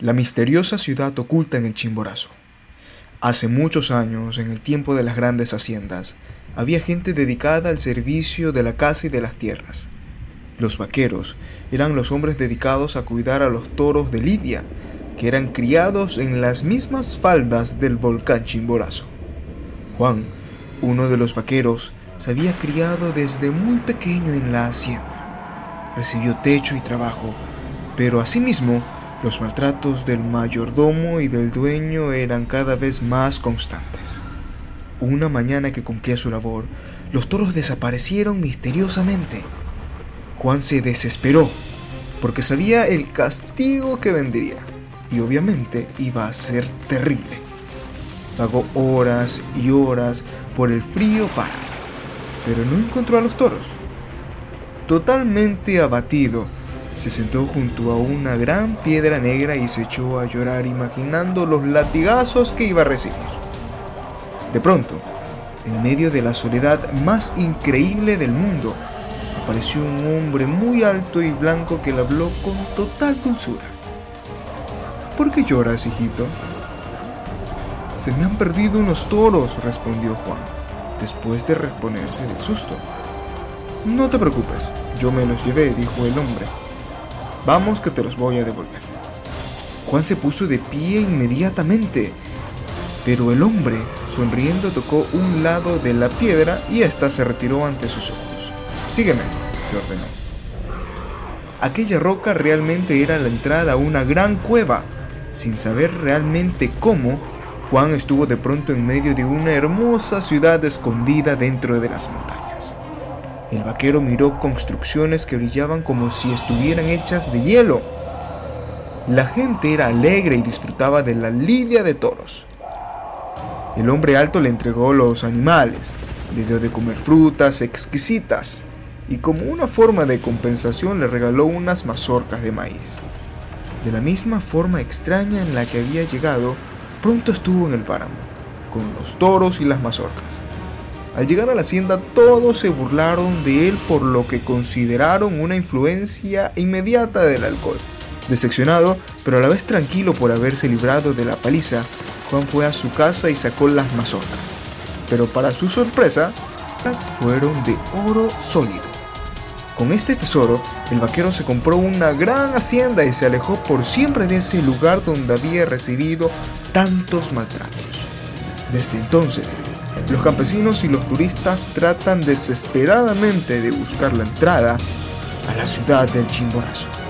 La misteriosa ciudad oculta en el Chimborazo. Hace muchos años, en el tiempo de las grandes haciendas, había gente dedicada al servicio de la casa y de las tierras. Los vaqueros eran los hombres dedicados a cuidar a los toros de Lidia, que eran criados en las mismas faldas del volcán Chimborazo. Juan, uno de los vaqueros, se había criado desde muy pequeño en la hacienda. Recibió techo y trabajo, pero asimismo los maltratos del mayordomo y del dueño eran cada vez más constantes. Una mañana que cumplía su labor, los toros desaparecieron misteriosamente. Juan se desesperó porque sabía el castigo que vendría y obviamente iba a ser terrible. Pagó horas y horas por el frío páramo, pero no encontró a los toros. Totalmente abatido, se sentó junto a una gran piedra negra y se echó a llorar imaginando los latigazos que iba a recibir. De pronto, en medio de la soledad más increíble del mundo, apareció un hombre muy alto y blanco que le habló con total dulzura. ¿Por qué lloras, hijito? Se me han perdido unos toros, respondió Juan, después de reponerse del susto. No te preocupes, yo me los llevé, dijo el hombre. Vamos que te los voy a devolver. Juan se puso de pie inmediatamente, pero el hombre, sonriendo, tocó un lado de la piedra y ésta se retiró ante sus ojos. Sígueme, le ordenó. Aquella roca realmente era la entrada a una gran cueva. Sin saber realmente cómo, Juan estuvo de pronto en medio de una hermosa ciudad escondida dentro de las montañas. El vaquero miró construcciones que brillaban como si estuvieran hechas de hielo. La gente era alegre y disfrutaba de la lidia de toros. El hombre alto le entregó los animales, le dio de comer frutas exquisitas y como una forma de compensación le regaló unas mazorcas de maíz. De la misma forma extraña en la que había llegado, pronto estuvo en el páramo, con los toros y las mazorcas. Al llegar a la hacienda todos se burlaron de él por lo que consideraron una influencia inmediata del alcohol. Decepcionado, pero a la vez tranquilo por haberse librado de la paliza, Juan fue a su casa y sacó las mazorcas. Pero para su sorpresa, las fueron de oro sólido. Con este tesoro, el vaquero se compró una gran hacienda y se alejó por siempre de ese lugar donde había recibido tantos maltratos. Desde entonces, los campesinos y los turistas tratan desesperadamente de buscar la entrada a la ciudad del Chimborazo.